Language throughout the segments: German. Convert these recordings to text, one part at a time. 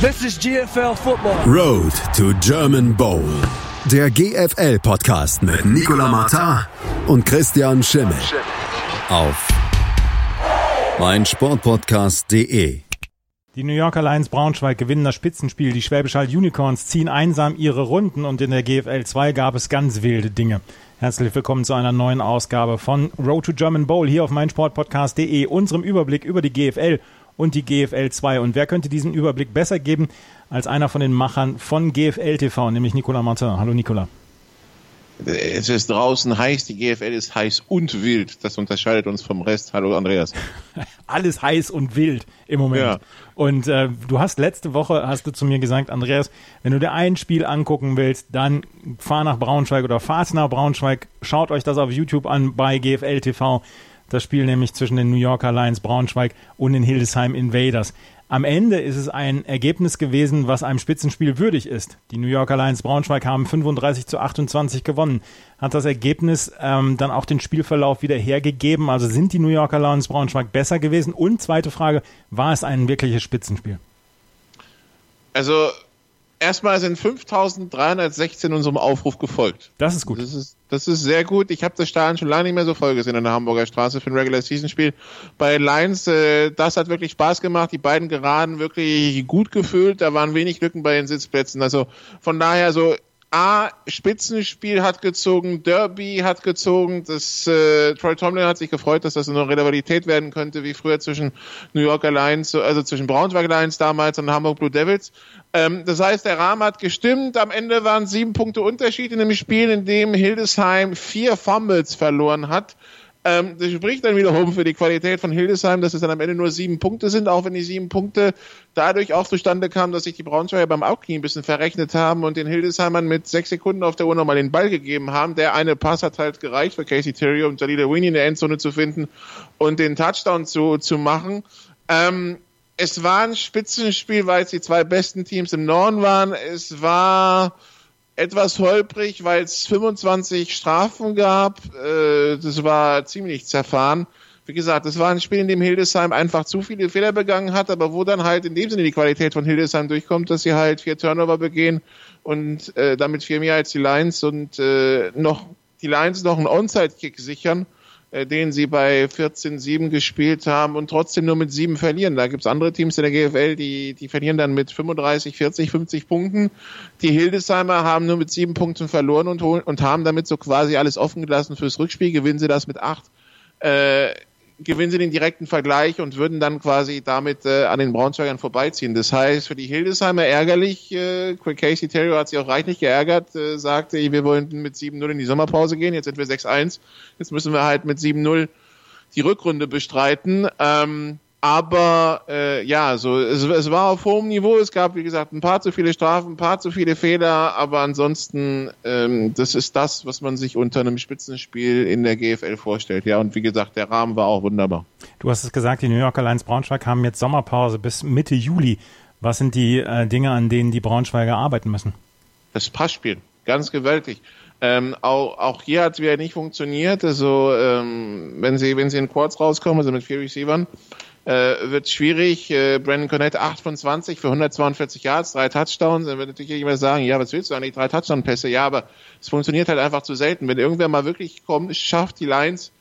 This is GFL Football. Road to German Bowl. Der GFL-Podcast mit Nicola Martin und Christian Schimmel. Auf meinsportpodcast.de. Die New Yorker Lions Braunschweig gewinnen das Spitzenspiel. Die Schwäbisch Hall Unicorns ziehen einsam ihre Runden und in der GFL 2 gab es ganz wilde Dinge. Herzlich willkommen zu einer neuen Ausgabe von Road to German Bowl hier auf meinsportpodcast.de, unserem Überblick über die GFL und die GFL 2. Und wer könnte diesen Überblick besser geben als einer von den Machern von GFL TV, nämlich Nicolas Martin. Hallo Nicolas. Es ist draußen heiß, die GFL ist heiß und wild. Das unterscheidet uns vom Rest. Hallo Andreas. Alles heiß und wild im Moment. Ja. Und äh, du hast letzte Woche, hast du zu mir gesagt, Andreas, wenn du dir ein Spiel angucken willst, dann fahr nach Braunschweig oder fahrt nach Braunschweig, schaut euch das auf YouTube an bei GFL TV. Das Spiel nämlich zwischen den New Yorker Lions Braunschweig und den Hildesheim Invaders. Am Ende ist es ein Ergebnis gewesen, was einem Spitzenspiel würdig ist. Die New Yorker Lions Braunschweig haben 35 zu 28 gewonnen. Hat das Ergebnis ähm, dann auch den Spielverlauf wieder hergegeben? Also sind die New Yorker Lions Braunschweig besser gewesen? Und zweite Frage, war es ein wirkliches Spitzenspiel? Also erstmal sind 5316 unserem Aufruf gefolgt. Das ist gut. Das ist, das ist sehr gut. Ich habe das Stadion schon lange nicht mehr so voll gesehen in der Hamburger Straße für ein Regular Season Spiel. Bei Lions, äh, das hat wirklich Spaß gemacht. Die beiden Geraden wirklich gut gefüllt. Da waren wenig Lücken bei den Sitzplätzen. Also von daher so A, Spitzenspiel hat gezogen, Derby hat gezogen, das äh, Troy Tomlin hat sich gefreut, dass das eine Rivalität werden könnte, wie früher zwischen New Yorker Lions, also zwischen Braunschweig Lions damals und Hamburg Blue Devils. Ähm, das heißt, der Rahmen hat gestimmt. Am Ende waren sieben Punkte Unterschied in dem Spiel, in dem Hildesheim vier Fumbles verloren hat. Ähm, das spricht dann wiederum für die Qualität von Hildesheim, dass es dann am Ende nur sieben Punkte sind, auch wenn die sieben Punkte dadurch auch zustande kamen, dass sich die Braunschweiger beim Aufknie ein bisschen verrechnet haben und den Hildesheimern mit sechs Sekunden auf der Uhr nochmal den Ball gegeben haben. Der eine Pass hat halt gereicht für Casey Terry, um Jalila Winnie in der Endzone zu finden und den Touchdown zu, zu machen. Ähm, es war ein Spitzenspiel, weil es die zwei besten Teams im Norden waren. Es war etwas holprig, weil es 25 Strafen gab. Äh, das war ziemlich zerfahren. Wie gesagt, es war ein Spiel, in dem Hildesheim einfach zu viele Fehler begangen hat, aber wo dann halt in dem Sinne die Qualität von Hildesheim durchkommt, dass sie halt vier Turnover begehen und äh, damit vier mehr als die Lions und äh, noch die Lions noch einen Onside-Kick sichern den sie bei 14-7 gespielt haben und trotzdem nur mit sieben verlieren. Da gibt's andere Teams in der GFL, die, die verlieren dann mit 35, 40, 50 Punkten. Die Hildesheimer haben nur mit sieben Punkten verloren und, und haben damit so quasi alles offen gelassen fürs Rückspiel. Gewinnen sie das mit acht. Äh, gewinnen sie den direkten Vergleich und würden dann quasi damit äh, an den Braunschweigern vorbeiziehen. Das heißt, für die Hildesheimer ärgerlich, äh, Casey Terrio hat sich auch reichlich geärgert, äh, sagte, wir wollen mit 7-0 in die Sommerpause gehen, jetzt sind wir 6-1, jetzt müssen wir halt mit 7-0 die Rückrunde bestreiten. Ähm, aber äh, ja, so es, es war auf hohem Niveau. Es gab, wie gesagt, ein paar zu viele Strafen, ein paar zu viele Fehler, aber ansonsten, ähm, das ist das, was man sich unter einem Spitzenspiel in der GFL vorstellt. Ja, und wie gesagt, der Rahmen war auch wunderbar. Du hast es gesagt, die New Yorker Lions Braunschweig haben jetzt Sommerpause bis Mitte Juli. Was sind die äh, Dinge, an denen die Braunschweiger arbeiten müssen? Das Passspiel, ganz gewaltig. Ähm, auch, auch hier hat es wieder nicht funktioniert. Also ähm, wenn sie wenn sie in Quads rauskommen, also mit vier Receivern, äh, wird schwierig. Äh, Brandon Cornett 8 von 20 für 142 Yards, drei Touchdowns. Dann wird natürlich jemand sagen, ja, was willst du eigentlich, drei Touchdown-Pässe? Ja, aber es funktioniert halt einfach zu selten. Wenn irgendwer mal wirklich kommt, schafft die Lions,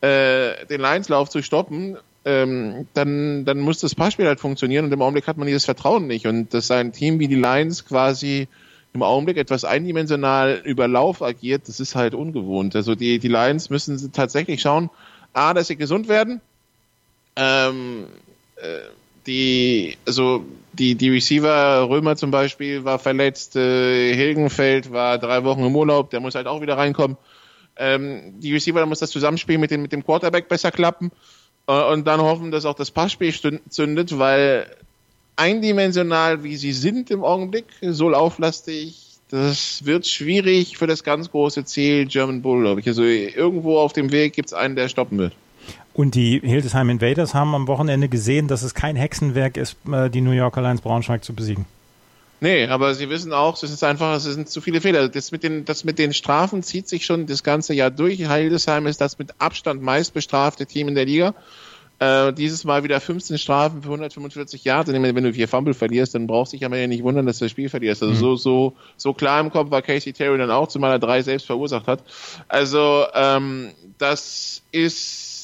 äh, den Lions-Lauf zu stoppen, ähm, dann, dann muss das Passspiel halt funktionieren und im Augenblick hat man dieses Vertrauen nicht. Und dass ein Team wie die Lions quasi im Augenblick etwas eindimensional über Lauf agiert, das ist halt ungewohnt. Also die, die Lions müssen tatsächlich schauen, A, dass sie gesund werden, ähm, äh, die, also die, die Receiver, Römer zum Beispiel, war verletzt, äh, Hilgenfeld war drei Wochen im Urlaub, der muss halt auch wieder reinkommen. Ähm, die Receiver, da muss das Zusammenspiel mit dem, mit dem Quarterback besser klappen äh, und dann hoffen, dass auch das Passspiel zündet, weil eindimensional, wie sie sind im Augenblick, so lauflastig, das wird schwierig für das ganz große Ziel German Bull, glaube ich. Also irgendwo auf dem Weg gibt es einen, der stoppen wird. Und die Hildesheim Invaders haben am Wochenende gesehen, dass es kein Hexenwerk ist, äh, die New York Lions Braunschweig zu besiegen. Nee, aber sie wissen auch, es ist einfach, es sind zu viele Fehler. Das mit den, das mit den Strafen zieht sich schon das ganze Jahr durch. Hildesheim ist das mit Abstand meist bestrafte Team in der Liga. Äh, dieses Mal wieder 15 Strafen für 145 Yards. Wenn du vier Fumble verlierst, dann brauchst du dich ja nicht wundern, dass du das Spiel verlierst. Also mhm. so, so, so klar im Kopf war Casey Terry dann auch, zumal er drei selbst verursacht hat. Also ähm, das ist,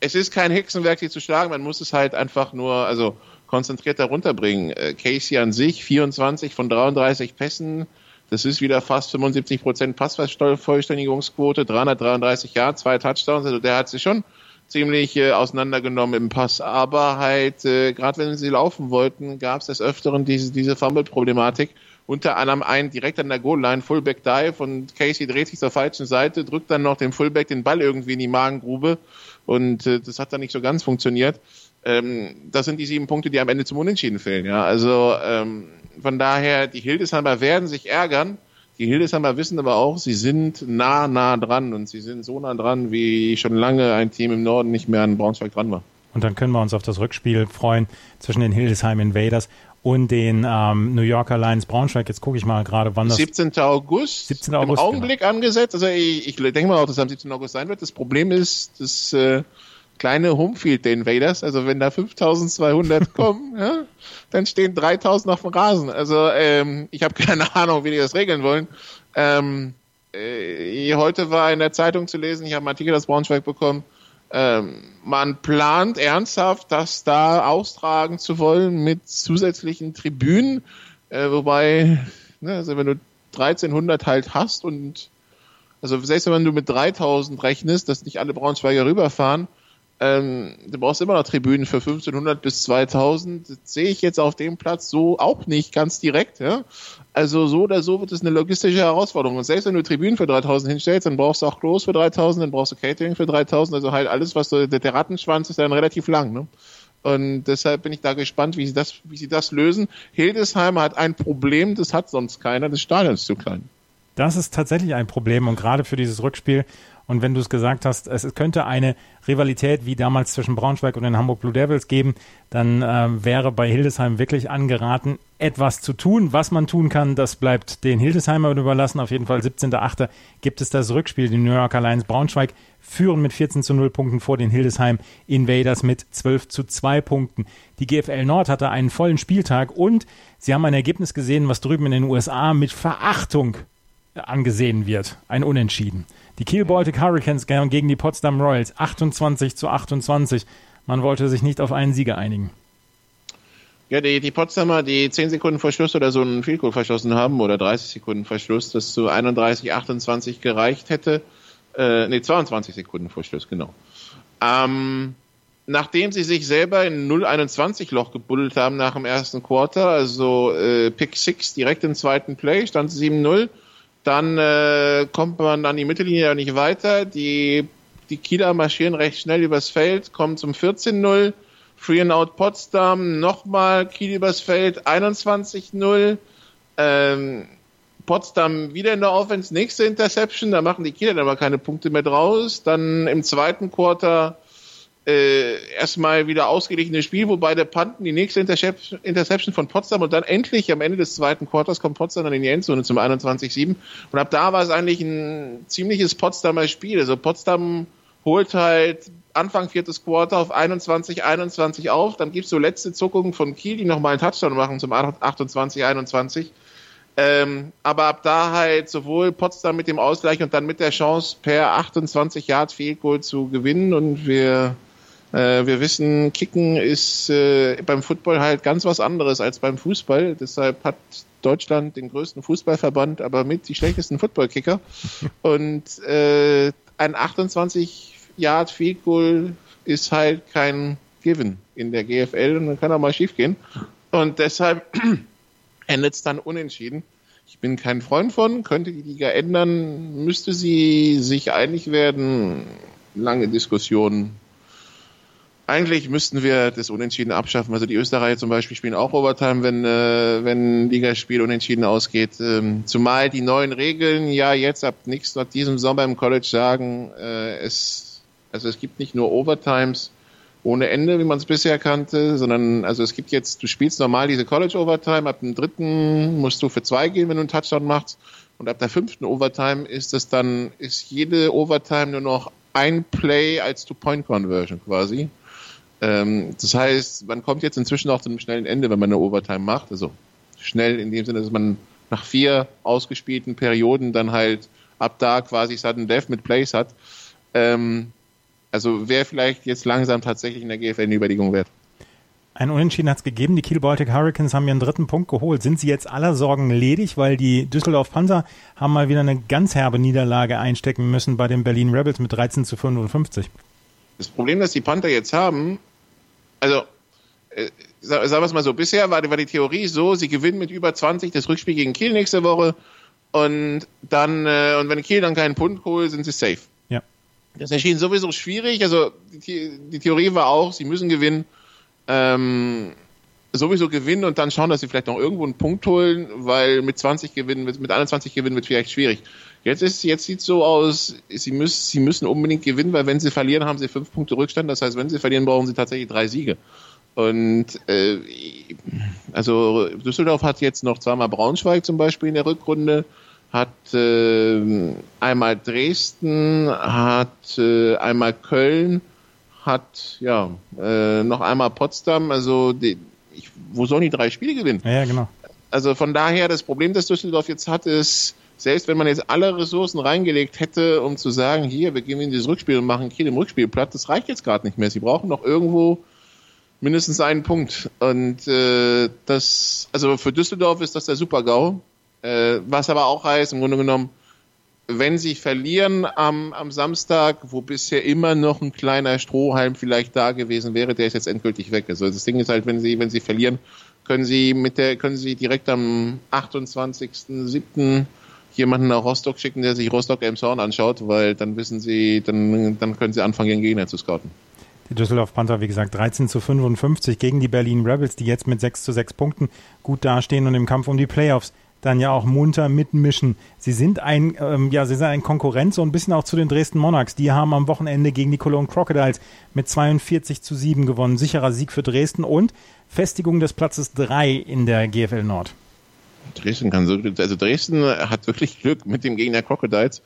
es ist kein Hexenwerk, die zu schlagen. Man muss es halt einfach nur, also konzentriert darunter bringen. Äh, Casey an sich, 24 von 33 Pässen, das ist wieder fast 75 Prozent Passvollständigungsquote, 333 Yards, zwei Touchdowns. Also der hat sich schon ziemlich äh, auseinandergenommen im Pass. Aber halt, äh, gerade wenn sie laufen wollten, gab es des Öfteren diese, diese Fumble-Problematik. Unter anderem einen direkt an der Goal-Line, Fullback Dive und Casey dreht sich zur falschen Seite, drückt dann noch dem Fullback den Ball irgendwie in die Magengrube und äh, das hat dann nicht so ganz funktioniert. Ähm, das sind die sieben Punkte, die am Ende zum Unentschieden fehlen. Ja, also ähm, von daher, die Hildesheimer werden sich ärgern, die Hildesheimer wissen aber auch, sie sind nah, nah dran und sie sind so nah dran, wie schon lange ein Team im Norden nicht mehr an Braunschweig dran war. Und dann können wir uns auf das Rückspiel freuen zwischen den Hildesheim Invaders und den ähm, New Yorker Lions Braunschweig. Jetzt gucke ich mal gerade, wann das 17. August, 17. August im Augenblick genau. angesetzt. Also ich, ich denke mal auch, dass es am 17. August sein wird. Das Problem ist, dass äh, kleine Homefield der Invaders. Also wenn da 5200 kommen, ja, dann stehen 3000 auf dem Rasen. Also ähm, ich habe keine Ahnung, wie die das regeln wollen. Ähm, äh, heute war in der Zeitung zu lesen, ich habe einen Artikel aus Braunschweig bekommen, ähm, man plant ernsthaft, das da austragen zu wollen mit zusätzlichen Tribünen, äh, wobei, ne, also wenn du 1300 halt hast und also selbst wenn du mit 3000 rechnest, dass nicht alle Braunschweiger rüberfahren, ähm, du brauchst immer noch Tribünen für 1500 bis 2000. Das sehe ich jetzt auf dem Platz so auch nicht ganz direkt. Ja? Also so oder so wird es eine logistische Herausforderung. Und selbst wenn du Tribünen für 3000 hinstellst, dann brauchst du auch Klos für 3000, dann brauchst du Catering für 3000. Also halt alles, was du, der Rattenschwanz ist dann relativ lang. Ne? Und deshalb bin ich da gespannt, wie sie das, wie sie das lösen. Hildesheim hat ein Problem, das hat sonst keiner. Das Stadion ist zu klein. Das ist tatsächlich ein Problem und gerade für dieses Rückspiel und wenn du es gesagt hast, es könnte eine Rivalität wie damals zwischen Braunschweig und den Hamburg Blue Devils geben, dann äh, wäre bei Hildesheim wirklich angeraten, etwas zu tun. Was man tun kann, das bleibt den Hildesheimern überlassen. Auf jeden Fall 17.8. gibt es das Rückspiel. Die New Yorker Lions Braunschweig führen mit 14 zu 0 Punkten vor den Hildesheim Invaders mit 12 zu 2 Punkten. Die GFL Nord hatte einen vollen Spieltag und sie haben ein Ergebnis gesehen, was drüben in den USA mit Verachtung angesehen wird. Ein Unentschieden. Die Kiel Baltic Hurricanes gegen die Potsdam Royals 28 zu 28. Man wollte sich nicht auf einen Sieger einigen. Ja, die, die Potsdamer, die 10 Sekunden Verschluss oder so einen Field Goal verschossen haben oder 30 Sekunden Verschluss, das zu 31, 28 gereicht hätte. Äh, nee, 22 Sekunden Verschluss, genau. Ähm, nachdem sie sich selber in 0-21 Loch gebuddelt haben nach dem ersten Quarter, also äh, Pick 6 direkt im zweiten Play, stand 7-0 dann äh, kommt man an die Mittellinie ja nicht weiter. Die, die Kieler marschieren recht schnell übers Feld, kommen zum 14-0. Free and Out Potsdam, nochmal Kiel übers Feld, 21-0. Ähm, Potsdam wieder in der Offense, nächste Interception, da machen die Kieler dann aber keine Punkte mehr draus. Dann im zweiten Quarter äh, erstmal wieder ausgeglichenes Spiel, wobei der Panten die nächste Interception von Potsdam und dann endlich am Ende des zweiten Quarters kommt Potsdam dann in die Endzone zum 21-7 und ab da war es eigentlich ein ziemliches Potsdamer Spiel. Also Potsdam holt halt Anfang viertes Quarter auf 21, 21 auf, dann gibt's so letzte Zuckungen von Kiel, die nochmal einen Touchdown machen zum 28, 21. Ähm, aber ab da halt sowohl Potsdam mit dem Ausgleich und dann mit der Chance per 28 Yard Field Goal zu gewinnen und wir wir wissen, Kicken ist äh, beim Football halt ganz was anderes als beim Fußball. Deshalb hat Deutschland den größten Fußballverband, aber mit die schlechtesten Footballkicker. Und äh, ein 28 Yard Field Goal ist halt kein Given in der GFL und dann kann auch mal schief gehen. Und deshalb endet es dann unentschieden. Ich bin kein Freund von, könnte die Liga ändern, müsste sie sich einig werden. Lange Diskussionen, eigentlich müssten wir das Unentschieden abschaffen. Also die Österreicher zum Beispiel spielen auch Overtime, wenn, äh, wenn Ligaspiel unentschieden ausgeht. Ähm, zumal die neuen Regeln ja jetzt ab nächsten, ab diesem Sommer im College sagen, äh, es, also es gibt nicht nur Overtimes ohne Ende, wie man es bisher kannte, sondern also es gibt jetzt, du spielst normal diese College Overtime, ab dem dritten musst du für zwei gehen, wenn du einen Touchdown machst. Und ab der fünften Overtime ist es dann, ist jede Overtime nur noch ein Play als Two-Point-Conversion quasi. Ähm, das heißt, man kommt jetzt inzwischen auch zu einem schnellen Ende, wenn man eine Overtime macht. Also schnell in dem Sinne, dass man nach vier ausgespielten Perioden dann halt ab da quasi Sudden Death mit Plays hat. Ähm, also wäre vielleicht jetzt langsam tatsächlich in der GFL eine Überlegung wert. Ein Unentschieden hat es gegeben. Die Kiel Baltic Hurricanes haben ihren dritten Punkt geholt. Sind sie jetzt aller Sorgen ledig, weil die Düsseldorf Panther haben mal wieder eine ganz herbe Niederlage einstecken müssen bei den Berlin Rebels mit 13 zu 55. Das Problem, das die Panther jetzt haben, also äh, sagen wir es mal so, bisher war, war die Theorie so, sie gewinnen mit über 20 das Rückspiel gegen Kiel nächste Woche und dann, äh, und wenn Kiel dann keinen Punkt holt, sind sie safe. Ja. Das erschien sowieso schwierig. Also die, die Theorie war auch, sie müssen gewinnen. Ähm, sowieso gewinnen und dann schauen, dass sie vielleicht noch irgendwo einen Punkt holen, weil mit 20 gewinnen, mit 21 gewinnen wird vielleicht schwierig. Jetzt ist, jetzt sieht so aus, sie müssen, sie müssen unbedingt gewinnen, weil wenn sie verlieren, haben sie fünf Punkte Rückstand. Das heißt, wenn sie verlieren, brauchen sie tatsächlich drei Siege. Und äh, also Düsseldorf hat jetzt noch zweimal Braunschweig zum Beispiel in der Rückrunde, hat äh, einmal Dresden, hat äh, einmal Köln, hat ja äh, noch einmal Potsdam. Also die, wo sollen die drei Spiele gewinnen? Ja, genau. Also von daher das Problem, das Düsseldorf jetzt hat, ist selbst wenn man jetzt alle Ressourcen reingelegt hätte, um zu sagen, hier, wir gehen in dieses Rückspiel und machen Kiel im Rückspiel platt, das reicht jetzt gerade nicht mehr. Sie brauchen noch irgendwo mindestens einen Punkt. Und äh, das, also für Düsseldorf ist das der Super-GAU. Äh, was aber auch heißt, im Grunde genommen, wenn sie verlieren am, am Samstag, wo bisher immer noch ein kleiner Strohhalm vielleicht da gewesen wäre, der ist jetzt endgültig weg. Also das Ding ist halt, wenn sie, wenn sie verlieren, können sie mit der, können sie direkt am 28.07. jemanden nach Rostock schicken, der sich Rostock Elmshorn anschaut, weil dann wissen sie, dann, dann können sie anfangen, ihren Gegner zu scouten. Die Düsseldorf Panther, wie gesagt, 13 zu 55 gegen die Berlin Rebels, die jetzt mit 6 zu 6 Punkten gut dastehen und im Kampf um die Playoffs dann ja auch munter mitmischen. Sie sind ein, ähm, ja, sie sind ein Konkurrent so ein bisschen auch zu den Dresden Monarchs. Die haben am Wochenende gegen die Cologne Crocodiles mit 42 zu 7 gewonnen. Sicherer Sieg für Dresden und Festigung des Platzes 3 in der GFL Nord. Dresden kann so, also Dresden hat wirklich Glück mit dem Gegner Crocodiles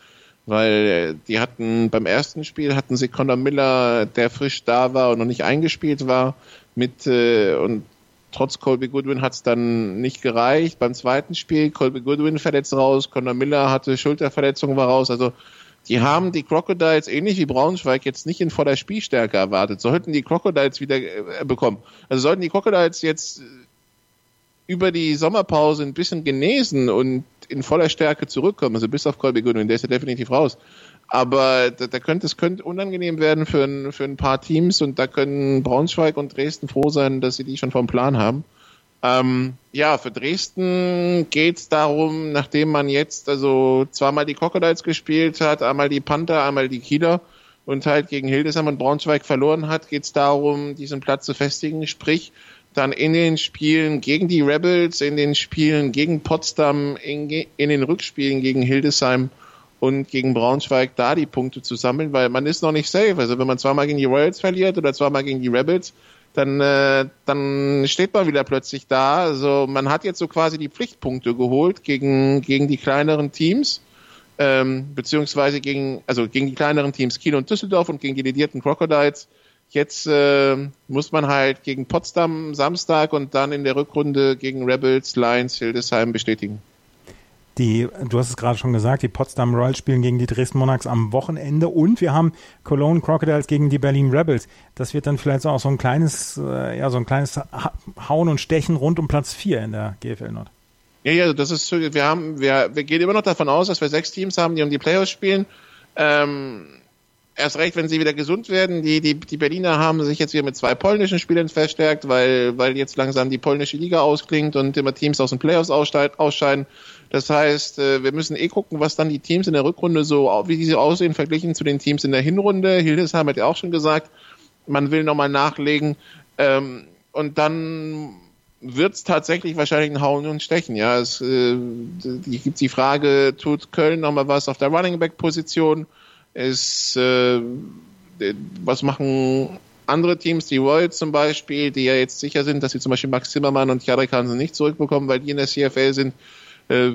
weil die hatten beim ersten Spiel hatten sie Conor Miller, der frisch da war und noch nicht eingespielt war, mit äh, und trotz Colby Goodwin hat es dann nicht gereicht. Beim zweiten Spiel Colby Goodwin verletzt raus, Conor Miller hatte Schulterverletzung war raus. Also die haben die Crocodiles ähnlich wie Braunschweig jetzt nicht in voller Spielstärke erwartet. Sollten die Crocodiles wieder äh, bekommen. Also sollten die Crocodiles jetzt über die Sommerpause ein bisschen genesen und in voller Stärke zurückkommen. Also bis auf Colby Goodwin, der ist ja definitiv raus. Aber da, da könnte es könnte unangenehm werden für ein, für ein paar Teams und da können Braunschweig und Dresden froh sein, dass sie die schon vom Plan haben. Ähm, ja, für Dresden geht es darum, nachdem man jetzt also zweimal die Crocodiles gespielt hat, einmal die Panther, einmal die Kieler und halt gegen Hildesheim und Braunschweig verloren hat, geht es darum, diesen Platz zu festigen. Sprich, dann in den Spielen gegen die Rebels, in den Spielen gegen Potsdam, in, in, den Rückspielen gegen Hildesheim und gegen Braunschweig da die Punkte zu sammeln, weil man ist noch nicht safe. Also wenn man zweimal gegen die Royals verliert oder zweimal gegen die Rebels, dann, äh, dann steht man wieder plötzlich da. Also man hat jetzt so quasi die Pflichtpunkte geholt gegen, gegen die kleineren Teams. Ähm, beziehungsweise gegen, also gegen die kleineren Teams Kiel und Düsseldorf und gegen die ledierten Crocodiles Jetzt äh, muss man halt gegen Potsdam Samstag und dann in der Rückrunde gegen Rebels, Lions, Hildesheim bestätigen. Die, du hast es gerade schon gesagt, die Potsdam Royals spielen gegen die Dresden Monarchs am Wochenende und wir haben Cologne Crocodiles gegen die Berlin Rebels. Das wird dann vielleicht auch so ein kleines, äh, ja, so ein kleines Hauen und Stechen rund um Platz 4 in der GFL Nord. Ja, ja, das ist, wir haben, wir, wir gehen immer noch davon aus, dass wir sechs Teams haben, die um die Playoffs spielen. Ähm, erst recht, wenn sie wieder gesund werden. Die, die, die Berliner haben sich jetzt wieder mit zwei polnischen Spielern verstärkt, weil, weil jetzt langsam die polnische Liga ausklingt und immer Teams aus den Playoffs ausscheiden. Das heißt, äh, wir müssen eh gucken, was dann die Teams in der Rückrunde so, wie diese aussehen, verglichen zu den Teams in der Hinrunde. Hildesheim hat ja auch schon gesagt, man will nochmal nachlegen. Ähm, und dann wird es tatsächlich wahrscheinlich ein Hauen und Stechen. Ja, es äh, gibt die Frage, tut Köln nochmal was auf der Running Back Position? ist, äh, was machen andere Teams, die Royals zum Beispiel, die ja jetzt sicher sind, dass sie zum Beispiel Max Zimmermann und Jarek Hansen nicht zurückbekommen, weil die in der CFL sind, äh,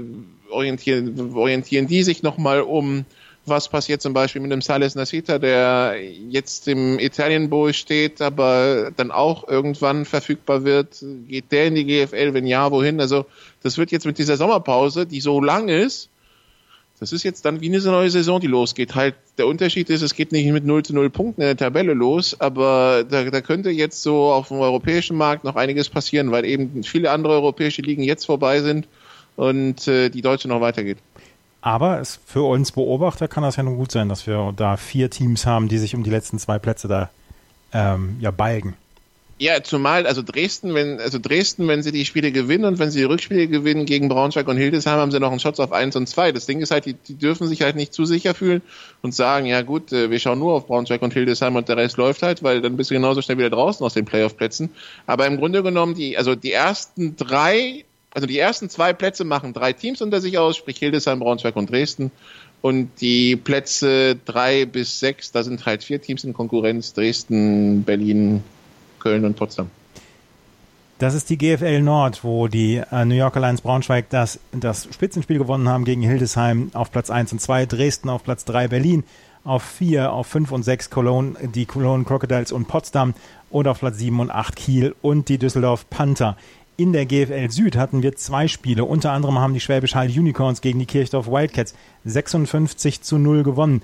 orientieren, orientieren die sich nochmal um. Was passiert zum Beispiel mit dem Sales Nasita, der jetzt im Italien Bowl steht, aber dann auch irgendwann verfügbar wird? Geht der in die GFL? Wenn ja, wohin? Also, das wird jetzt mit dieser Sommerpause, die so lang ist, das ist jetzt dann wie eine neue Saison, die losgeht. Halt, der Unterschied ist, es geht nicht mit 0 zu 0 Punkten in der Tabelle los, aber da, da könnte jetzt so auf dem europäischen Markt noch einiges passieren, weil eben viele andere europäische Ligen jetzt vorbei sind und äh, die deutsche noch weitergeht. Aber es, für uns Beobachter kann das ja nun gut sein, dass wir da vier Teams haben, die sich um die letzten zwei Plätze da ähm, ja balgen. Ja, zumal, also Dresden, wenn, also Dresden, wenn sie die Spiele gewinnen und wenn sie die Rückspiele gewinnen gegen Braunschweig und Hildesheim, haben sie noch einen Shots auf 1 und 2. Das Ding ist halt, die, die dürfen sich halt nicht zu sicher fühlen und sagen, ja gut, äh, wir schauen nur auf Braunschweig und Hildesheim und der Rest läuft halt, weil dann bist du genauso schnell wieder draußen aus den Playoff-Plätzen. Aber im Grunde genommen, die, also die ersten drei, also die ersten zwei Plätze machen drei Teams unter sich aus, sprich Hildesheim, Braunschweig und Dresden. Und die Plätze drei bis sechs, da sind halt vier Teams in Konkurrenz, Dresden, Berlin, Köln und Potsdam. Das ist die GFL Nord, wo die äh, New Yorker Lions Braunschweig das, das Spitzenspiel gewonnen haben gegen Hildesheim auf Platz 1 und 2, Dresden auf Platz 3, Berlin auf 4, auf 5 und 6 Cologne, die Cologne Crocodiles und Potsdam und auf Platz 7 und 8 Kiel und die Düsseldorf Panther. In der GFL Süd hatten wir zwei Spiele. Unter anderem haben die Schwäbisch Hall Unicorns gegen die Kirchdorf Wildcats 56 zu 0 gewonnen.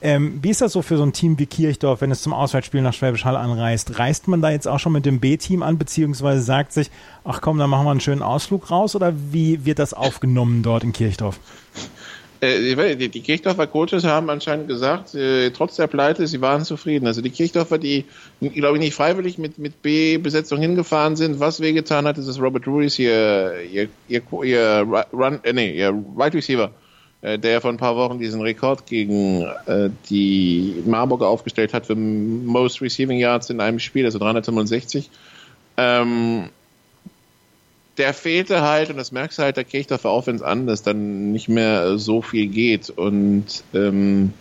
Ähm, wie ist das so für so ein Team wie Kirchdorf, wenn es zum Auswärtsspiel nach Schwäbisch Hall anreist? Reist man da jetzt auch schon mit dem B-Team an, beziehungsweise sagt sich, ach komm, dann machen wir einen schönen Ausflug raus? Oder wie wird das aufgenommen dort in Kirchdorf? Äh, die, Kirchdorfer Coaches haben anscheinend gesagt, äh, trotz der Pleite, sie waren zufrieden. Also die Kirchdorfer, die, glaube ich, nicht freiwillig mit, mit B-Besetzung hingefahren sind, was wehgetan hat, ist, dass Robert Ruiz ihr, ihr, ihr, ihr, Run, äh, nee, ihr Right Receiver äh, der vor ein paar Wochen diesen Rekord gegen die Marburger aufgestellt hat für Most Receiving Yards in einem Spiel, also 365. Ähm, der fehlte halt, und das merkst du halt der Kirchdorfer Offense an, dass dann nicht mehr so viel geht. Und ähm,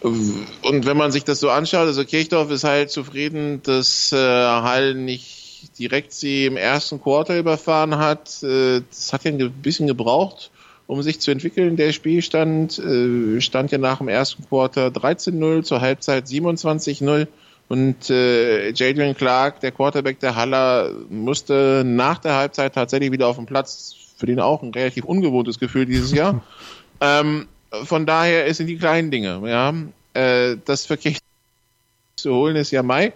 und wenn man sich das so anschaut, also Kirchdorf ist halt zufrieden, dass äh, Hall nicht direkt sie im ersten Quarter überfahren hat. Äh, das hat ja ein bisschen gebraucht um sich zu entwickeln. Der Spielstand äh, stand ja nach dem ersten Quarter 13-0, zur Halbzeit 27-0. Und äh, Jadrian Clark, der Quarterback der Haller, musste nach der Halbzeit tatsächlich wieder auf dem Platz. Für den auch ein relativ ungewohntes Gefühl dieses Jahr. ähm, von daher es sind die kleinen Dinge. Ja, äh, das für Kirch zu holen ist ja Mai.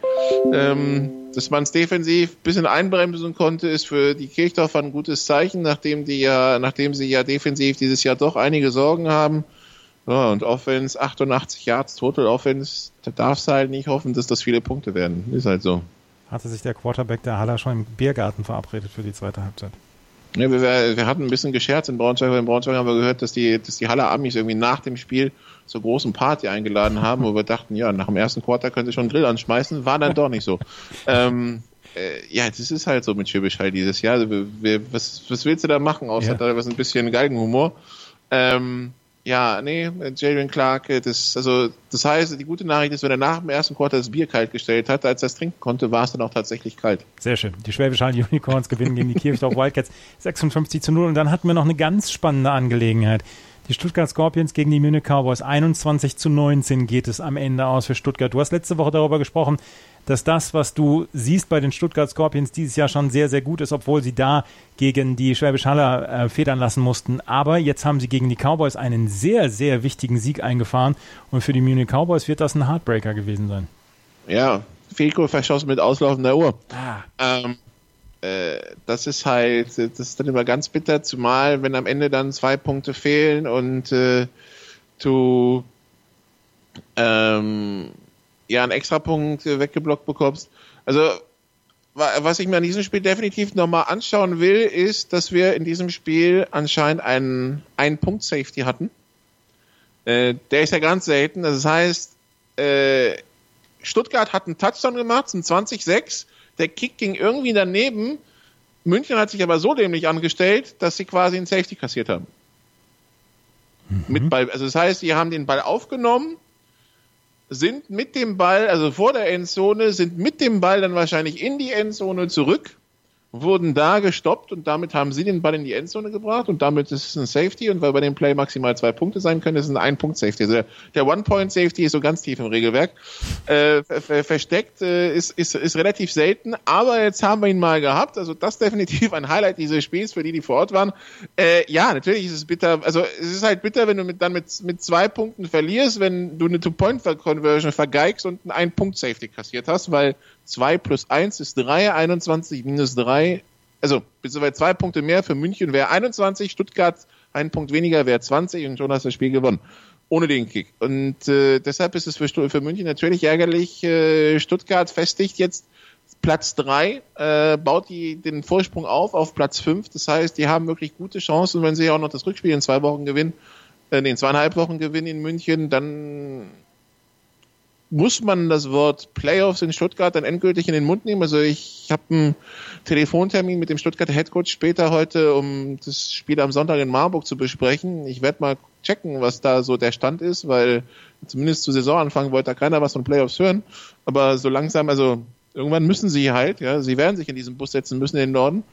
Ähm, dass man es defensiv ein bisschen einbremsen konnte, ist für die Kirchdorfer ein gutes Zeichen, nachdem die ja, nachdem sie ja defensiv dieses Jahr doch einige Sorgen haben. Ja, und Offense 88 Yards, Total Offense, da darfst du halt nicht hoffen, dass das viele Punkte werden. Ist halt so. Hatte sich der Quarterback der Haller schon im Biergarten verabredet für die zweite Halbzeit? Ja, wir, wir hatten ein bisschen gescherzt in Braunschweig, weil in Braunschweig haben wir gehört, dass die, dass die Haller Amis irgendwie nach dem Spiel zur großen Party eingeladen haben, wo wir dachten, ja, nach dem ersten Quarter können sie schon einen Grill anschmeißen, war dann doch nicht so. ähm, äh, ja, das ist halt so mit Schwäbisch Hall dieses Jahr. Also, wir, wir, was, was willst du da machen, außer ja. da was ein bisschen Galgenhumor? Ähm, ja, nee, Jalen Clark, das, also, das heißt, die gute Nachricht ist, wenn er nach dem ersten Quarter das Bier kalt gestellt hat, als er es trinken konnte, war es dann auch tatsächlich kalt. Sehr schön. Die Schwäbisch Hall Unicorns gewinnen gegen die Kirchdorf Wildcats 56 zu 0 und dann hatten wir noch eine ganz spannende Angelegenheit. Die Stuttgart Scorpions gegen die Munich Cowboys 21 zu 19 geht es am Ende aus für Stuttgart. Du hast letzte Woche darüber gesprochen, dass das, was du siehst bei den Stuttgart Scorpions dieses Jahr schon sehr, sehr gut ist, obwohl sie da gegen die Schwäbisch Haller äh, federn lassen mussten. Aber jetzt haben sie gegen die Cowboys einen sehr, sehr wichtigen Sieg eingefahren und für die Munich Cowboys wird das ein Heartbreaker gewesen sein. Ja, Fico verschossen mit auslaufender Uhr. Ah. Ähm, äh, das ist halt, das ist dann immer ganz bitter, zumal wenn am Ende dann zwei Punkte fehlen und äh, du ähm, ja einen Extrapunkt weggeblockt bekommst. Also was ich mir an diesem Spiel definitiv nochmal anschauen will, ist, dass wir in diesem Spiel anscheinend einen, einen Punkt Safety hatten. Äh, der ist ja ganz selten. Das heißt, äh, Stuttgart hat einen Touchdown gemacht zum 20-6 der Kick ging irgendwie daneben. München hat sich aber so dämlich angestellt, dass sie quasi einen Safety kassiert haben. Mhm. Mit Ball. Also das heißt, sie haben den Ball aufgenommen, sind mit dem Ball, also vor der Endzone, sind mit dem Ball dann wahrscheinlich in die Endzone zurück, wurden da gestoppt und damit haben sie den Ball in die Endzone gebracht und damit ist es ein Safety und weil bei dem Play maximal zwei Punkte sein können, ist es ein Ein-Punkt-Safety. Also der One-Point-Safety ist so ganz tief im Regelwerk. Äh, versteckt äh, ist, ist, ist relativ selten, aber jetzt haben wir ihn mal gehabt. Also das definitiv ein Highlight dieses Spiels für die, die vor Ort waren. Äh, ja, natürlich ist es bitter. Also es ist halt bitter, wenn du mit, dann mit, mit zwei Punkten verlierst, wenn du eine Two-Point-Conversion vergeigst und einen Ein-Punkt-Safety kassiert hast, weil 2 plus 1 ist 3, 21 minus 3, also beziehungsweise zwei Punkte mehr für München wäre 21, Stuttgart ein Punkt weniger wäre 20 und schon hast du das Spiel gewonnen. Ohne den Kick. Und äh, deshalb ist es für, für München natürlich ärgerlich. Äh, Stuttgart festigt jetzt Platz 3, äh, baut die den Vorsprung auf auf Platz 5. Das heißt, die haben wirklich gute Chancen, wenn sie auch noch das Rückspiel in zwei Wochen gewinnen, äh, in zweieinhalb Wochen gewinnen in München, dann muss man das Wort Playoffs in Stuttgart dann endgültig in den Mund nehmen? Also ich habe einen Telefontermin mit dem Stuttgarter Headcoach später heute, um das Spiel am Sonntag in Marburg zu besprechen. Ich werde mal checken, was da so der Stand ist, weil zumindest zu Saisonanfang wollte da keiner was von Playoffs hören. Aber so langsam, also irgendwann müssen sie halt, ja, sie werden sich in diesen Bus setzen müssen in den Norden.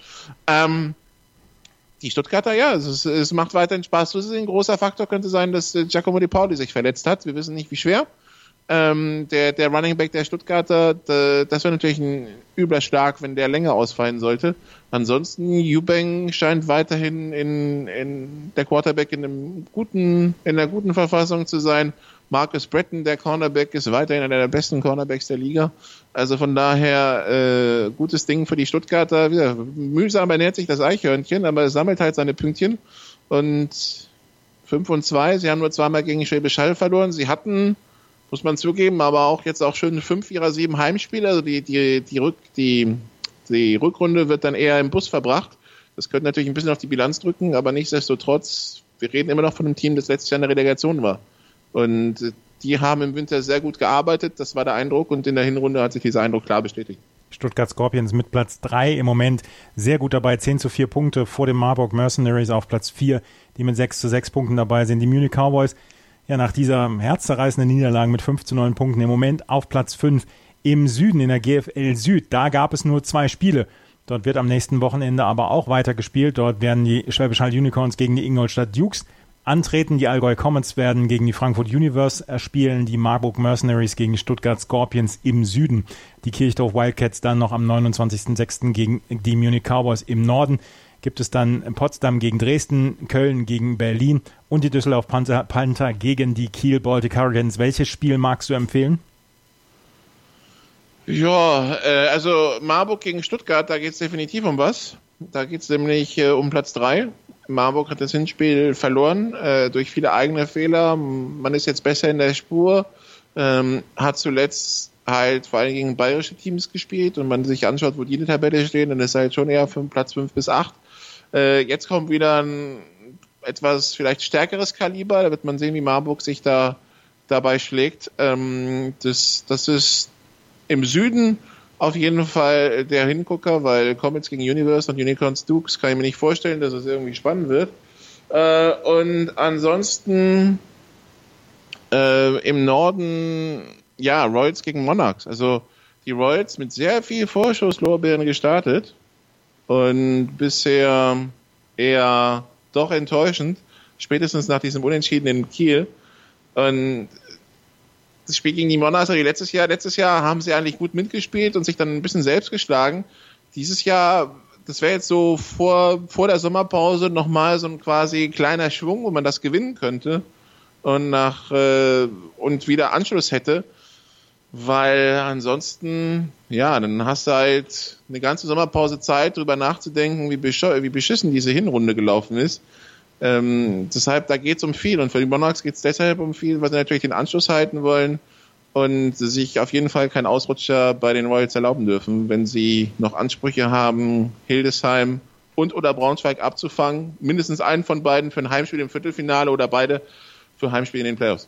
Ähm, die Stuttgarter, ja, es, ist, es macht weiterhin Spaß zu sehen. Ein großer Faktor könnte sein, dass Giacomo Di Pauli sich verletzt hat. Wir wissen nicht, wie schwer. Ähm, der, der Running Back der Stuttgarter, der, das wäre natürlich ein übler Schlag, wenn der länger ausfallen sollte. Ansonsten, Eubank scheint weiterhin in, in der Quarterback in einem guten, in einer guten Verfassung zu sein. Marcus Breton, der Cornerback, ist weiterhin einer der besten Cornerbacks der Liga. Also von daher äh, gutes Ding für die Stuttgarter. Wieder, mühsam ernährt sich das Eichhörnchen, aber es sammelt halt seine Pünktchen. Und 5 und 2, sie haben nur zweimal gegen Schwäbisch Hall verloren. Sie hatten muss man zugeben, aber auch jetzt auch schön fünf ihrer sieben Heimspiele. Also die, die, die, Rück, die, die Rückrunde wird dann eher im Bus verbracht. Das könnte natürlich ein bisschen auf die Bilanz drücken, aber nichtsdestotrotz, wir reden immer noch von einem Team, das letztes Jahr in der Relegation war. Und die haben im Winter sehr gut gearbeitet, das war der Eindruck und in der Hinrunde hat sich dieser Eindruck klar bestätigt. Stuttgart Scorpions mit Platz 3 im Moment sehr gut dabei, 10 zu 4 Punkte vor dem Marburg Mercenaries auf Platz 4, die mit 6 zu 6 Punkten dabei sind. Die Munich Cowboys ja nach dieser herzzerreißenden Niederlage mit 5 zu 9 Punkten im Moment auf Platz 5 im Süden, in der GFL Süd. Da gab es nur zwei Spiele. Dort wird am nächsten Wochenende aber auch weiter gespielt. Dort werden die Schwäbisch Hall Unicorns gegen die Ingolstadt Dukes antreten. Die Allgäu Comets werden gegen die Frankfurt Universe erspielen. Die Marburg Mercenaries gegen Stuttgart Scorpions im Süden. Die Kirchdorf Wildcats dann noch am 29.06. gegen die Munich Cowboys im Norden gibt es dann Potsdam gegen Dresden, Köln gegen Berlin und die Düsseldorf Panther, Panther gegen die Kiel Baltic Hurricanes. Welches Spiel magst du empfehlen? Ja, äh, also Marburg gegen Stuttgart, da geht es definitiv um was. Da geht es nämlich äh, um Platz 3. Marburg hat das Hinspiel verloren äh, durch viele eigene Fehler. Man ist jetzt besser in der Spur, ähm, hat zuletzt halt vor allem gegen bayerische Teams gespielt und man sich anschaut, wo die in der Tabelle stehen, dann ist halt schon eher von Platz 5 bis 8. Äh, jetzt kommt wieder ein etwas vielleicht stärkeres Kaliber. Da wird man sehen, wie Marburg sich da dabei schlägt. Ähm, das, das ist im Süden auf jeden Fall der Hingucker, weil Comets gegen Universe und Unicorns Dukes kann ich mir nicht vorstellen, dass es irgendwie spannend wird. Äh, und ansonsten äh, im Norden, ja, Royals gegen Monarchs. Also die Royals mit sehr viel Vorschusslorbeeren gestartet und bisher eher doch enttäuschend, spätestens nach diesem Unentschieden in Kiel. Und das Spiel gegen die Monarchs letztes Jahr, letztes Jahr haben sie eigentlich gut mitgespielt und sich dann ein bisschen selbst geschlagen. Dieses Jahr, das wäre jetzt so vor, vor der Sommerpause nochmal so ein quasi kleiner Schwung, wo man das gewinnen könnte und nach äh, und wieder Anschluss hätte weil ansonsten, ja, dann hast du halt eine ganze Sommerpause Zeit, darüber nachzudenken, wie, besch wie beschissen diese Hinrunde gelaufen ist. Ähm, deshalb, da geht es um viel. Und für die Monarchs geht es deshalb um viel, weil sie natürlich den Anschluss halten wollen und sich auf jeden Fall keinen Ausrutscher bei den Royals erlauben dürfen, wenn sie noch Ansprüche haben, Hildesheim und oder Braunschweig abzufangen. Mindestens einen von beiden für ein Heimspiel im Viertelfinale oder beide für Heimspiel in den Playoffs.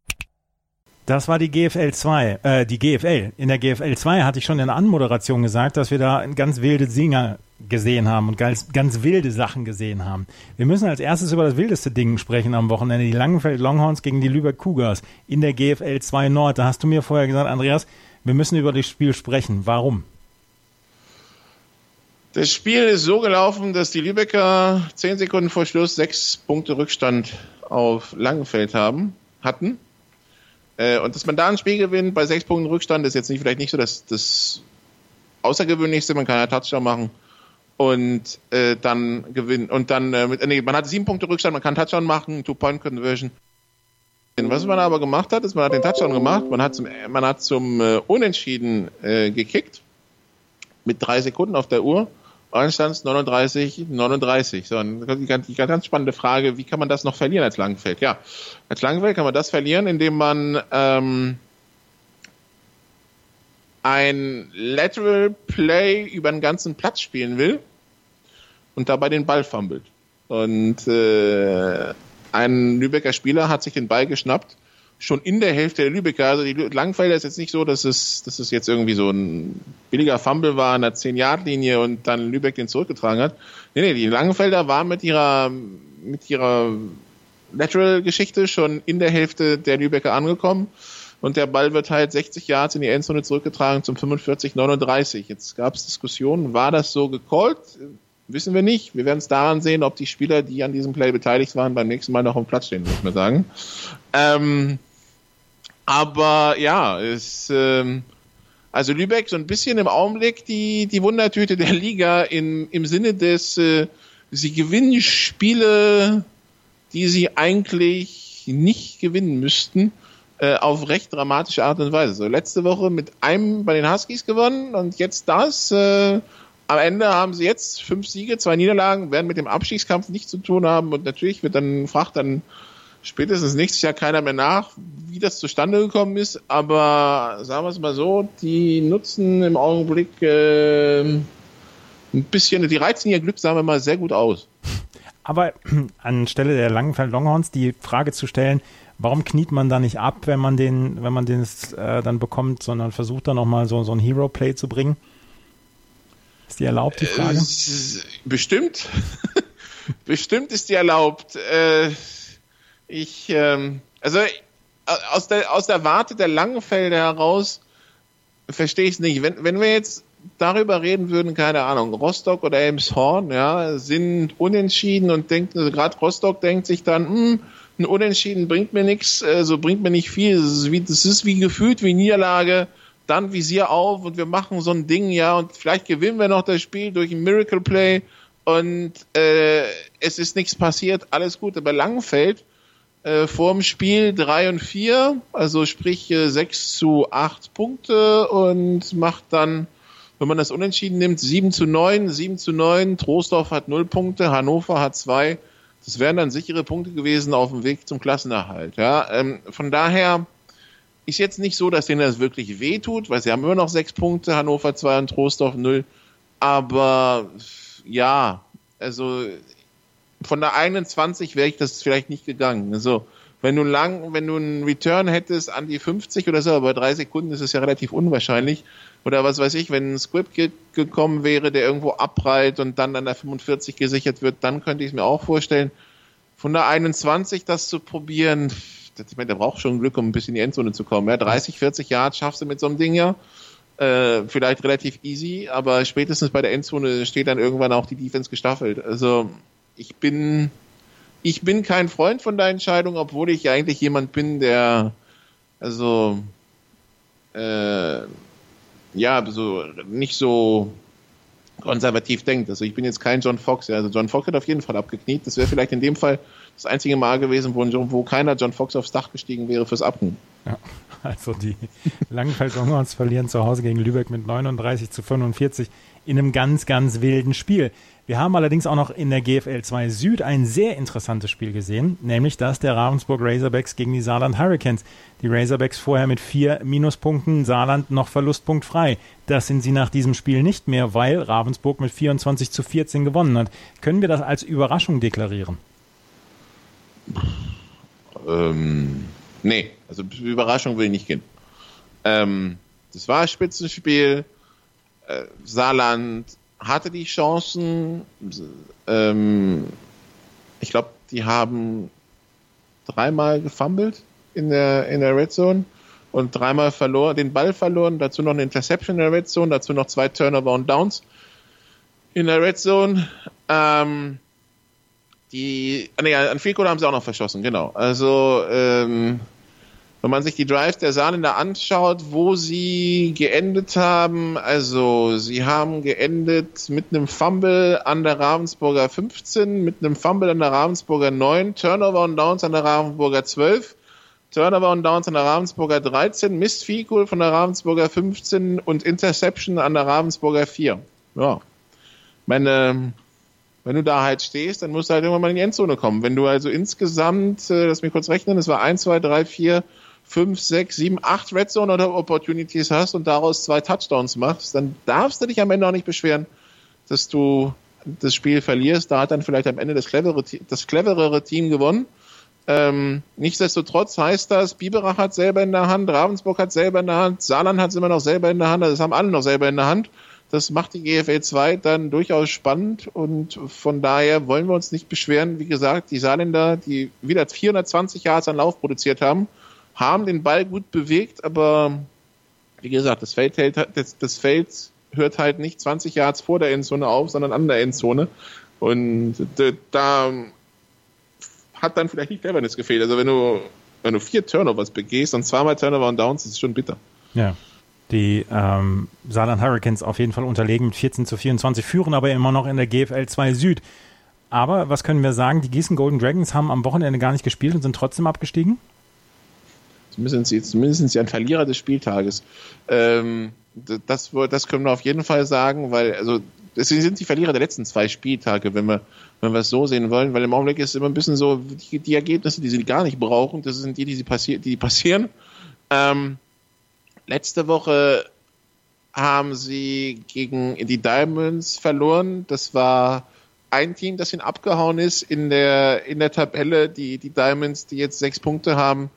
Das war die GFL 2, äh, die GFL. In der GFL 2 hatte ich schon in der Anmoderation gesagt, dass wir da ganz wilde Singer gesehen haben und ganz, ganz wilde Sachen gesehen haben. Wir müssen als erstes über das wildeste Ding sprechen am Wochenende, die Langenfeld Longhorns gegen die Lübeck Cougars in der GFL 2 Nord. Da hast du mir vorher gesagt, Andreas, wir müssen über das Spiel sprechen. Warum? Das Spiel ist so gelaufen, dass die Lübecker zehn Sekunden vor Schluss sechs Punkte Rückstand auf Langenfeld haben, hatten. Äh, und dass man da ein Spiel gewinnt bei sechs Punkten Rückstand ist jetzt nicht vielleicht nicht so das, das Außergewöhnlichste. Man kann ja Touchdown machen und äh, dann gewinnen. Und dann, äh, mit, nee, man hat sieben Punkte Rückstand, man kann Touchdown machen, Two-Point-Conversion. Was man aber gemacht hat, ist, man hat den Touchdown gemacht, man hat zum, man hat zum äh, Unentschieden äh, gekickt mit drei Sekunden auf der Uhr Einstands 39, 39. So, die ganz, die ganz spannende Frage, wie kann man das noch verlieren als Langenfeld? Ja, als Langenfeld kann man das verlieren, indem man ähm, ein Lateral Play über den ganzen Platz spielen will und dabei den Ball fummelt. Und äh, ein Lübecker Spieler hat sich den Ball geschnappt schon in der Hälfte der Lübecker. Also die Langfelder ist jetzt nicht so, dass es, dass es jetzt irgendwie so ein billiger Fumble war an der 10-Yard-Linie und dann Lübeck den zurückgetragen hat. Nee, nee, die Langenfelder waren mit ihrer, mit ihrer Lateral-Geschichte schon in der Hälfte der Lübecker angekommen. Und der Ball wird halt 60 Yards in die Endzone zurückgetragen zum 45-39. Jetzt gab es Diskussionen, war das so gecallt? Wissen wir nicht. Wir werden es daran sehen, ob die Spieler, die an diesem Play beteiligt waren, beim nächsten Mal noch am Platz stehen, muss man sagen. Ähm, aber ja, ist ähm, also Lübeck so ein bisschen im Augenblick die, die Wundertüte der Liga in, im Sinne des, äh, sie gewinnen Spiele, die sie eigentlich nicht gewinnen müssten, äh, auf recht dramatische Art und Weise. So letzte Woche mit einem bei den Huskies gewonnen und jetzt das. Äh, am Ende haben sie jetzt fünf Siege, zwei Niederlagen, werden mit dem Abstiegskampf nichts zu tun haben und natürlich wird dann fragt dann spätestens nächstes Jahr keiner mehr nach, wie das zustande gekommen ist, aber sagen wir es mal so, die nutzen im Augenblick äh, ein bisschen, die reizen ihr Glück, sagen wir mal, sehr gut aus. Aber anstelle der Langenfeld Longhorns die Frage zu stellen, warum kniet man da nicht ab, wenn man den, wenn man den äh, dann bekommt, sondern versucht dann nochmal so, so ein Hero-Play zu bringen? Ist die erlaubt, die Frage? Äh, bestimmt. bestimmt ist die erlaubt. Äh, ich, ähm, also äh, aus der, aus der Warte der Langenfelder heraus verstehe ich es nicht. Wenn, wenn wir jetzt darüber reden würden, keine Ahnung, Rostock oder Elmshorn, ja, sind unentschieden und denken, also gerade Rostock denkt sich dann, hm, ein Unentschieden bringt mir nichts, äh, so bringt mir nicht viel. Das ist, wie, das ist wie gefühlt wie Niederlage. Dann Visier auf und wir machen so ein Ding, ja, und vielleicht gewinnen wir noch das Spiel durch ein Miracle Play und äh, es ist nichts passiert, alles gut. Aber Langfeld äh, vorm Spiel 3 und 4, also sprich äh, 6 zu 8 Punkte und macht dann, wenn man das unentschieden nimmt, 7 zu 9, 7 zu 9, Troisdorf hat 0 Punkte, Hannover hat 2. Das wären dann sichere Punkte gewesen auf dem Weg zum Klassenerhalt. Ja, ähm, von daher ist jetzt nicht so, dass denen das wirklich wehtut, weil sie haben immer noch 6 Punkte, Hannover 2 und Troisdorf 0. Aber ja, also von der 21 wäre ich das vielleicht nicht gegangen. Also, wenn du lang, wenn du einen Return hättest an die 50 oder so, aber drei Sekunden ist es ja relativ unwahrscheinlich. Oder was weiß ich, wenn ein Script ge gekommen wäre, der irgendwo abprallt und dann an der 45 gesichert wird, dann könnte ich es mir auch vorstellen. Von der 21 das zu probieren, ich meine, der braucht schon Glück, um ein bisschen in die Endzone zu kommen. Ja, 30, 40 Yards schaffst du mit so einem Ding ja. Äh, vielleicht relativ easy, aber spätestens bei der Endzone steht dann irgendwann auch die Defense gestaffelt. Also ich bin, ich bin kein Freund von der Entscheidung, obwohl ich eigentlich jemand bin, der, also, äh, ja, so, nicht so konservativ denkt. Also ich bin jetzt kein John Fox. Also John Fox hat auf jeden Fall abgekniet. Das wäre vielleicht in dem Fall das einzige Mal gewesen, wo, wo keiner John Fox aufs Dach gestiegen wäre fürs Abknien. Ja, also die Langenfeld Longhorns verlieren zu Hause gegen Lübeck mit 39 zu 45 in einem ganz, ganz wilden Spiel. Wir haben allerdings auch noch in der GFL 2 Süd ein sehr interessantes Spiel gesehen, nämlich das der Ravensburg Razorbacks gegen die Saarland Hurricanes. Die Razorbacks vorher mit vier Minuspunkten, Saarland noch verlustpunktfrei. Das sind sie nach diesem Spiel nicht mehr, weil Ravensburg mit 24 zu 14 gewonnen hat. Können wir das als Überraschung deklarieren? Ähm, nee, also Überraschung will ich nicht gehen. Ähm, das war ein Spitzenspiel. Äh, Saarland hatte die Chancen. Ähm, ich glaube, die haben dreimal gefummelt in der, in der Red Zone und dreimal verloren, den Ball verloren, dazu noch eine Interception in der Red Zone, dazu noch zwei Turnover und Downs in der Red Zone. Ähm, die, nee, an Field haben sie auch noch verschossen, genau. Also, ähm, wenn man sich die Drives der Saarländer anschaut, wo sie geendet haben, also sie haben geendet mit einem Fumble an der Ravensburger 15, mit einem Fumble an der Ravensburger 9, Turnover und Downs an der Ravensburger 12, Turnover und Downs an der Ravensburger 13, Missed Field von der Ravensburger 15 und Interception an der Ravensburger 4. Ja. Meine, wenn du da halt stehst, dann musst du halt irgendwann mal in die Endzone kommen. Wenn du also insgesamt, äh, lass mich kurz rechnen, es war 1, 2, 3, 4, 5, 6, 7, 8 Red Zone oder Opportunities hast und daraus zwei Touchdowns machst, dann darfst du dich am Ende auch nicht beschweren, dass du das Spiel verlierst. Da hat dann vielleicht am Ende das clevere, das cleverere Team gewonnen. Ähm, nichtsdestotrotz heißt das, Biberach hat selber in der Hand, Ravensburg hat selber in der Hand, Saarland hat es immer noch selber in der Hand, also das haben alle noch selber in der Hand. Das macht die GFL 2 dann durchaus spannend und von daher wollen wir uns nicht beschweren. Wie gesagt, die Saarländer, die wieder 420 Jahre an Lauf produziert haben, haben den Ball gut bewegt, aber wie gesagt, das Feld, hält, das, das Feld hört halt nicht 20 Yards vor der Endzone auf, sondern an der Endzone. Und da hat dann vielleicht nicht Cleverness gefehlt. Also wenn du, wenn du vier Turnovers begehst und zweimal Turnover und Downs, ist es schon bitter. Ja. Die ähm, Saarland Hurricanes auf jeden Fall unterlegen mit 14 zu 24, führen aber immer noch in der GFL 2 Süd. Aber was können wir sagen? Die Gießen Golden Dragons haben am Wochenende gar nicht gespielt und sind trotzdem abgestiegen? Zumindest, sie, zumindest ein Verlierer des Spieltages. Ähm, das, das können wir auf jeden Fall sagen, weil, also, deswegen sind die Verlierer der letzten zwei Spieltage, wenn wir, wenn wir es so sehen wollen, weil im Augenblick ist es immer ein bisschen so, die, die Ergebnisse, die sie gar nicht brauchen, das sind die, die sie passi die passieren. Ähm, letzte Woche haben sie gegen die Diamonds verloren. Das war ein Team, das ihnen abgehauen ist in der, in der Tabelle. Die, die Diamonds, die jetzt sechs Punkte haben,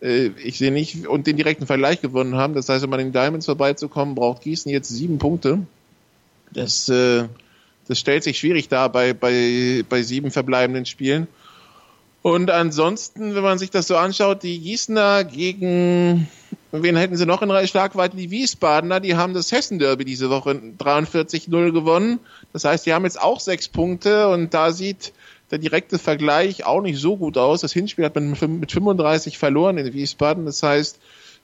ich sehe nicht, und den direkten Vergleich gewonnen haben. Das heißt, um an den Diamonds vorbeizukommen, braucht Gießen jetzt sieben Punkte. Das, äh, das stellt sich schwierig dar bei, bei, bei sieben verbleibenden Spielen. Und ansonsten, wenn man sich das so anschaut, die Gießener gegen, wen hätten sie noch in Schlagweite? Die Wiesbadener, die haben das Hessen-Derby diese Woche 43-0 gewonnen. Das heißt, die haben jetzt auch sechs Punkte und da sieht der direkte Vergleich auch nicht so gut aus. Das Hinspiel hat man mit 35 verloren in Wiesbaden. Das heißt,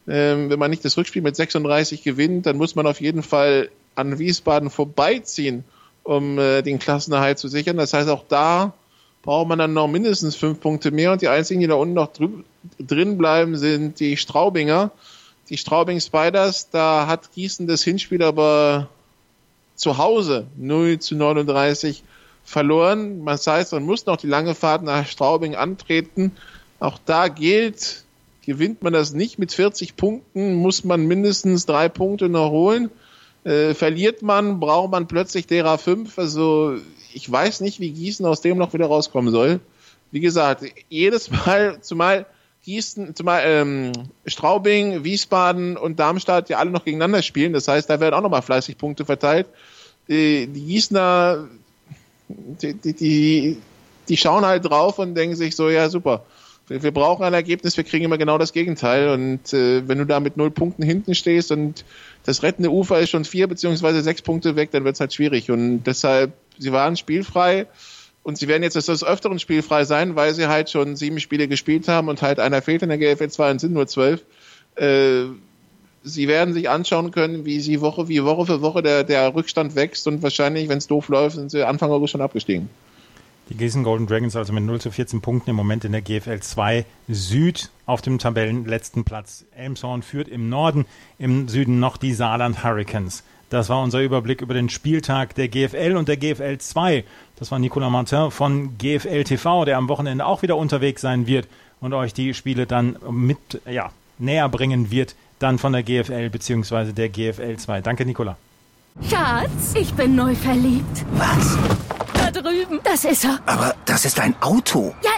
ähm, wenn man nicht das Rückspiel mit 36 gewinnt, dann muss man auf jeden Fall an Wiesbaden vorbeiziehen, um äh, den Klassenerhalt zu sichern. Das heißt, auch da braucht man dann noch mindestens fünf Punkte mehr und die einzigen, die da unten noch drin bleiben, sind die Straubinger. Die Straubing Spiders, da hat Gießen das Hinspiel aber zu Hause 0 zu 39 verloren. Das heißt, man muss noch die lange Fahrt nach Straubing antreten. Auch da gilt, gewinnt man das nicht mit 40 Punkten, muss man mindestens drei Punkte noch holen. Äh, verliert man, braucht man plötzlich derer fünf. Also ich weiß nicht, wie Gießen aus dem noch wieder rauskommen soll. Wie gesagt, jedes Mal, zumal Gießen, zumal ähm, Straubing, Wiesbaden und Darmstadt ja alle noch gegeneinander spielen. Das heißt, da werden auch nochmal fleißig Punkte verteilt. Die, die Gießener die, die, die, schauen halt drauf und denken sich so, ja super, wir, wir brauchen ein Ergebnis, wir kriegen immer genau das Gegenteil. Und äh, wenn du da mit null Punkten hinten stehst und das rettende Ufer ist schon vier beziehungsweise sechs Punkte weg, dann wird es halt schwierig. Und deshalb, sie waren spielfrei und sie werden jetzt des Öfteren spielfrei sein, weil sie halt schon sieben Spiele gespielt haben und halt einer fehlt in der GFL 2 und sind nur zwölf. Äh, Sie werden sich anschauen können, wie sie Woche wie Woche für Woche der, der Rückstand wächst und wahrscheinlich, wenn es doof läuft, sind sie Anfang August schon abgestiegen. Die Gießen Golden Dragons also mit 0 zu 14 Punkten im Moment in der GFL 2 Süd auf dem Tabellenletzten Platz. Elmshorn führt im Norden, im Süden noch die Saarland Hurricanes. Das war unser Überblick über den Spieltag der GFL und der GFL 2. Das war Nicolas Martin von GFL TV, der am Wochenende auch wieder unterwegs sein wird und euch die Spiele dann mit, ja, näher bringen wird, dann von der GFL bzw. der GFL 2. Danke, Nicola. Schatz, ich bin neu verliebt. Was? Da drüben. Das ist er. Aber das ist ein Auto. Ja,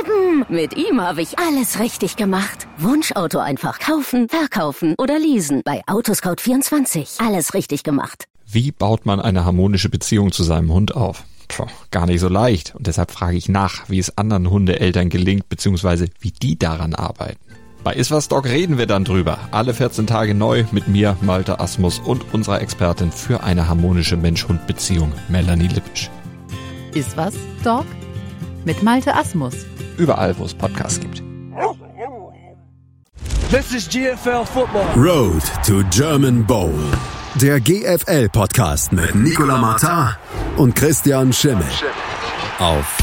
eben. Mit ihm habe ich alles richtig gemacht. Wunschauto einfach kaufen, verkaufen oder leasen. Bei Autoscout24. Alles richtig gemacht. Wie baut man eine harmonische Beziehung zu seinem Hund auf? Puh, gar nicht so leicht. Und deshalb frage ich nach, wie es anderen Hundeeltern gelingt, beziehungsweise wie die daran arbeiten. Bei Iswas Dog reden wir dann drüber. Alle 14 Tage neu mit mir, Malte Asmus und unserer Expertin für eine harmonische Mensch-Hund-Beziehung, Melanie Lippisch. Iswas Dog mit Malte Asmus. Überall, wo es Podcasts gibt. This is GFL Football. Road to German Bowl. Der GFL-Podcast mit Nicolas Martin und Christian Schimmel. Auf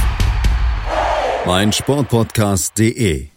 meinsportpodcast.de.